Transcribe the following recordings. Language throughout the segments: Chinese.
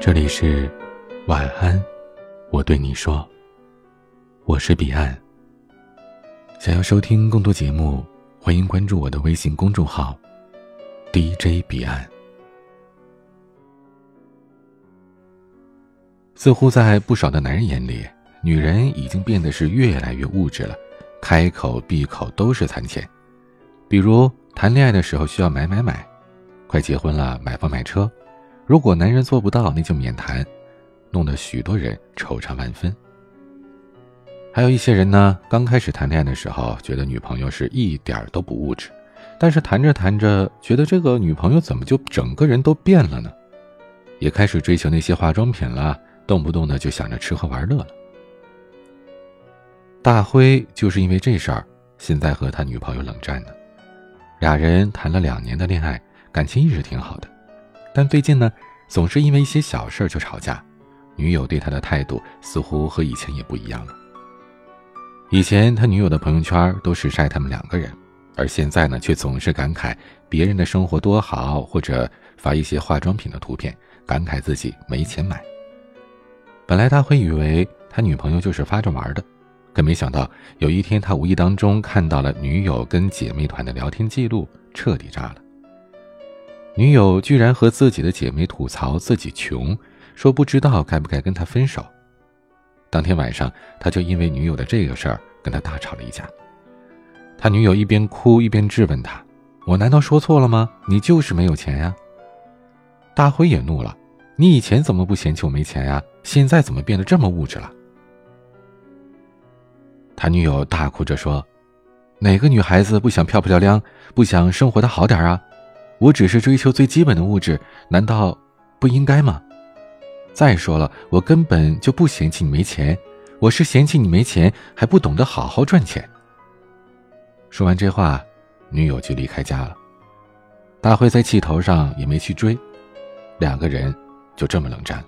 这里是晚安，我对你说，我是彼岸。想要收听更多节目，欢迎关注我的微信公众号 DJ 彼岸。似乎在不少的男人眼里，女人已经变得是越来越物质了，开口闭口都是谈钱。比如谈恋爱的时候需要买买买，快结婚了买房买车。如果男人做不到，那就免谈，弄得许多人惆怅万分。还有一些人呢，刚开始谈恋爱的时候，觉得女朋友是一点都不物质，但是谈着谈着，觉得这个女朋友怎么就整个人都变了呢？也开始追求那些化妆品了，动不动的就想着吃喝玩乐了。大辉就是因为这事儿，现在和他女朋友冷战呢。俩人谈了两年的恋爱，感情一直挺好的。但最近呢，总是因为一些小事儿就吵架，女友对他的态度似乎和以前也不一样了。以前他女友的朋友圈都是晒他们两个人，而现在呢，却总是感慨别人的生活多好，或者发一些化妆品的图片，感慨自己没钱买。本来他会以为他女朋友就是发着玩的，可没想到有一天他无意当中看到了女友跟姐妹团的聊天记录，彻底炸了。女友居然和自己的姐妹吐槽自己穷，说不知道该不该跟他分手。当天晚上，他就因为女友的这个事儿跟他大吵了一架。他女友一边哭一边质问他：“我难道说错了吗？你就是没有钱呀！”大辉也怒了：“你以前怎么不嫌弃我没钱呀？现在怎么变得这么物质了？”他女友大哭着说：“哪个女孩子不想漂漂亮亮，不想生活的好点啊？”我只是追求最基本的物质，难道不应该吗？再说了，我根本就不嫌弃你没钱，我是嫌弃你没钱还不懂得好好赚钱。说完这话，女友就离开家了。大辉在气头上也没去追，两个人就这么冷战了。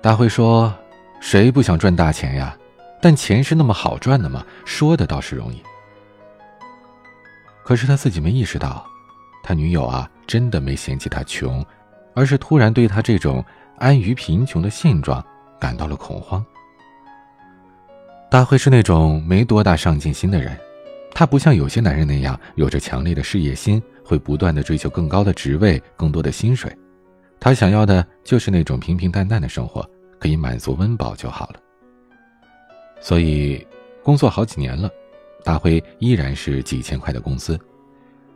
大辉说：“谁不想赚大钱呀？但钱是那么好赚的吗？说的倒是容易。”可是他自己没意识到，他女友啊，真的没嫌弃他穷，而是突然对他这种安于贫穷的现状感到了恐慌。大辉是那种没多大上进心的人，他不像有些男人那样有着强烈的事业心，会不断的追求更高的职位、更多的薪水。他想要的就是那种平平淡淡的生活，可以满足温饱就好了。所以，工作好几年了。大辉依然是几千块的工资，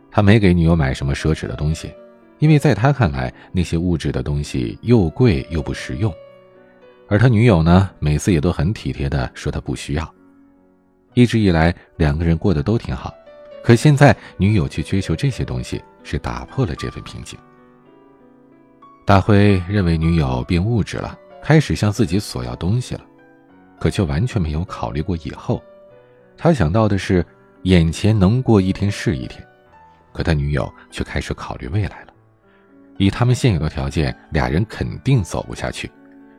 他没给女友买什么奢侈的东西，因为在他看来，那些物质的东西又贵又不实用。而他女友呢，每次也都很体贴的说他不需要。一直以来，两个人过得都挺好，可现在女友去追求这些东西，是打破了这份平静。大辉认为女友变物质了，开始向自己索要东西了，可却完全没有考虑过以后。他想到的是，眼前能过一天是一天，可他女友却开始考虑未来了。以他们现有的条件，俩人肯定走不下去。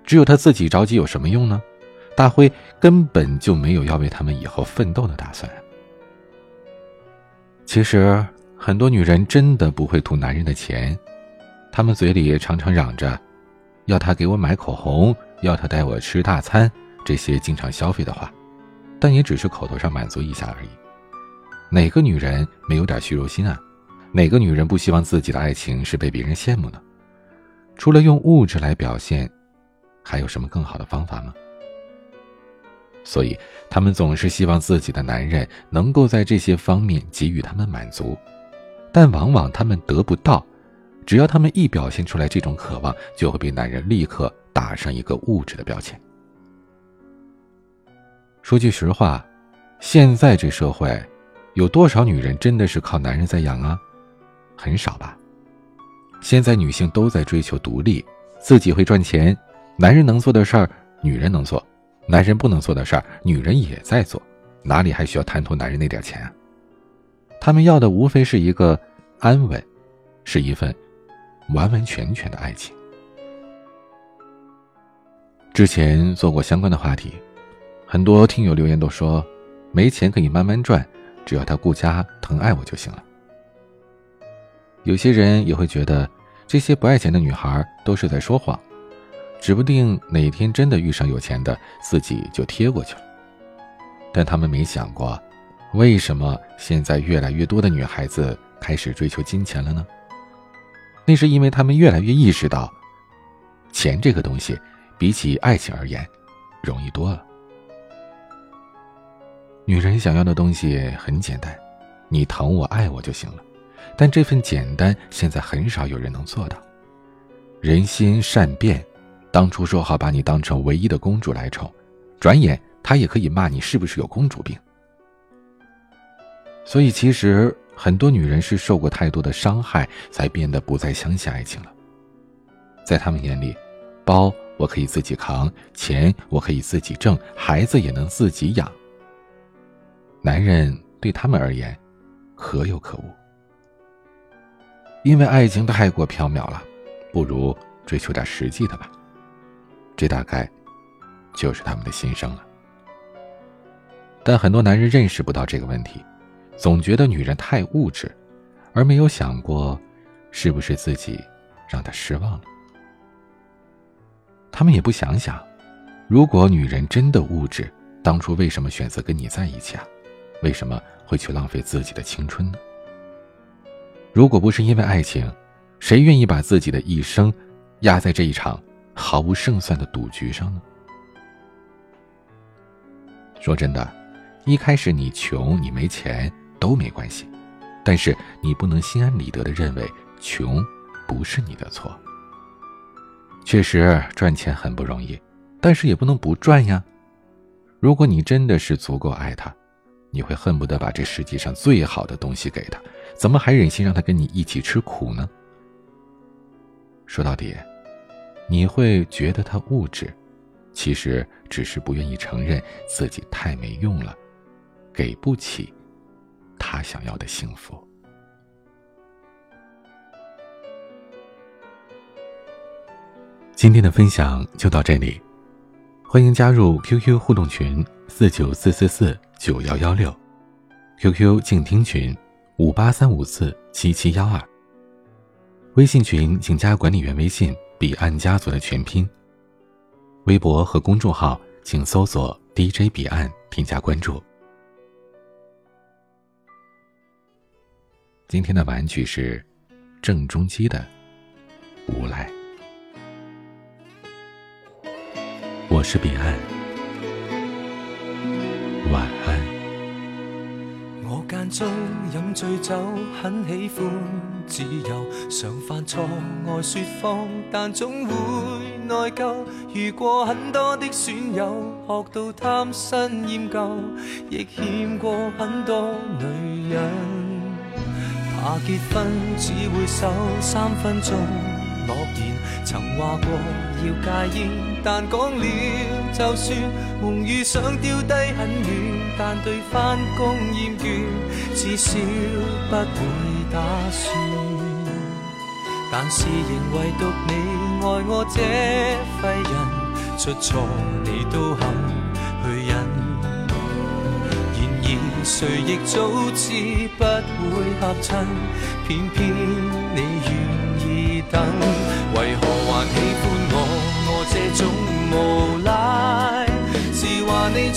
只有他自己着急有什么用呢？大辉根本就没有要为他们以后奋斗的打算。其实，很多女人真的不会图男人的钱，她们嘴里常常嚷着，要他给我买口红，要他带我吃大餐，这些经常消费的话。但也只是口头上满足一下而已。哪个女人没有点虚荣心啊？哪个女人不希望自己的爱情是被别人羡慕呢？除了用物质来表现，还有什么更好的方法吗？所以，她们总是希望自己的男人能够在这些方面给予他们满足，但往往他们得不到。只要他们一表现出来这种渴望，就会被男人立刻打上一个物质的标签。说句实话，现在这社会，有多少女人真的是靠男人在养啊？很少吧。现在女性都在追求独立，自己会赚钱，男人能做的事儿，女人能做；男人不能做的事儿，女人也在做，哪里还需要贪图男人那点钱啊？他们要的无非是一个安稳，是一份完完全全的爱情。之前做过相关的话题。很多听友留言都说，没钱可以慢慢赚，只要他顾家疼爱我就行了。有些人也会觉得，这些不爱钱的女孩都是在说谎，指不定哪天真的遇上有钱的，自己就贴过去了。但他们没想过，为什么现在越来越多的女孩子开始追求金钱了呢？那是因为他们越来越意识到，钱这个东西，比起爱情而言，容易多了。女人想要的东西很简单，你疼我爱我就行了。但这份简单，现在很少有人能做到。人心善变，当初说好把你当成唯一的公主来宠，转眼他也可以骂你是不是有公主病。所以，其实很多女人是受过太多的伤害，才变得不再相信爱情了。在他们眼里，包我可以自己扛，钱我可以自己挣，孩子也能自己养。男人对他们而言，可有可无。因为爱情太过缥缈了，不如追求点实际的吧。这大概就是他们的心声了。但很多男人认识不到这个问题，总觉得女人太物质，而没有想过，是不是自己让她失望了。他们也不想想，如果女人真的物质，当初为什么选择跟你在一起啊？为什么会去浪费自己的青春呢？如果不是因为爱情，谁愿意把自己的一生压在这一场毫无胜算的赌局上呢？说真的，一开始你穷，你没钱都没关系，但是你不能心安理得的认为穷不是你的错。确实赚钱很不容易，但是也不能不赚呀。如果你真的是足够爱他，你会恨不得把这世界上最好的东西给他。怎么还忍心让他跟你一起吃苦呢？说到底，你会觉得他物质，其实只是不愿意承认自己太没用了，给不起他想要的幸福。今天的分享就到这里，欢迎加入 QQ 互动群四九四四四九幺幺六，QQ 静听群。五八三五四七七幺二。微信群请加管理员微信“彼岸家族”的全拼。微博和公众号请搜索 “DJ 彼岸”添加关注。今天的玩具是郑中基的《无赖》。我是彼岸，晚安。我间中饮醉酒，很喜欢自由，常犯错爱说谎，但总会内疚。遇过很多的损友，学到贪新厌旧，亦欠过很多女人。怕结婚只会守三分钟诺言，曾话过要戒烟，但讲了就算，梦遇想丢低很远。但对翻工厌倦，至少不会打算。但是仍唯独你爱我这废人，出错你都肯去忍。然而谁亦早知不会合衬，偏偏你愿意等。为何还喜欢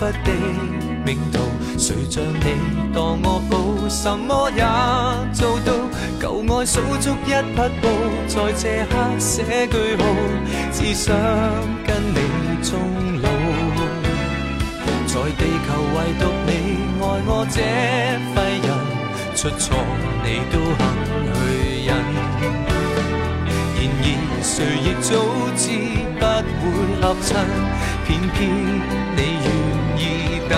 忽的命途，谁像你当我宝，什么也做到。旧爱数足一匹布，在这刻写句号，只想跟你终老。在地球。唯独你爱我这废人，出错你都肯去忍。然而谁亦早知不会合衬，偏偏你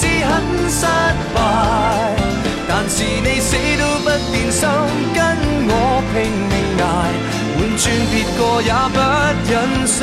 是很失败，但是你死都不变心，跟我拼命挨，换转别个也不忍心。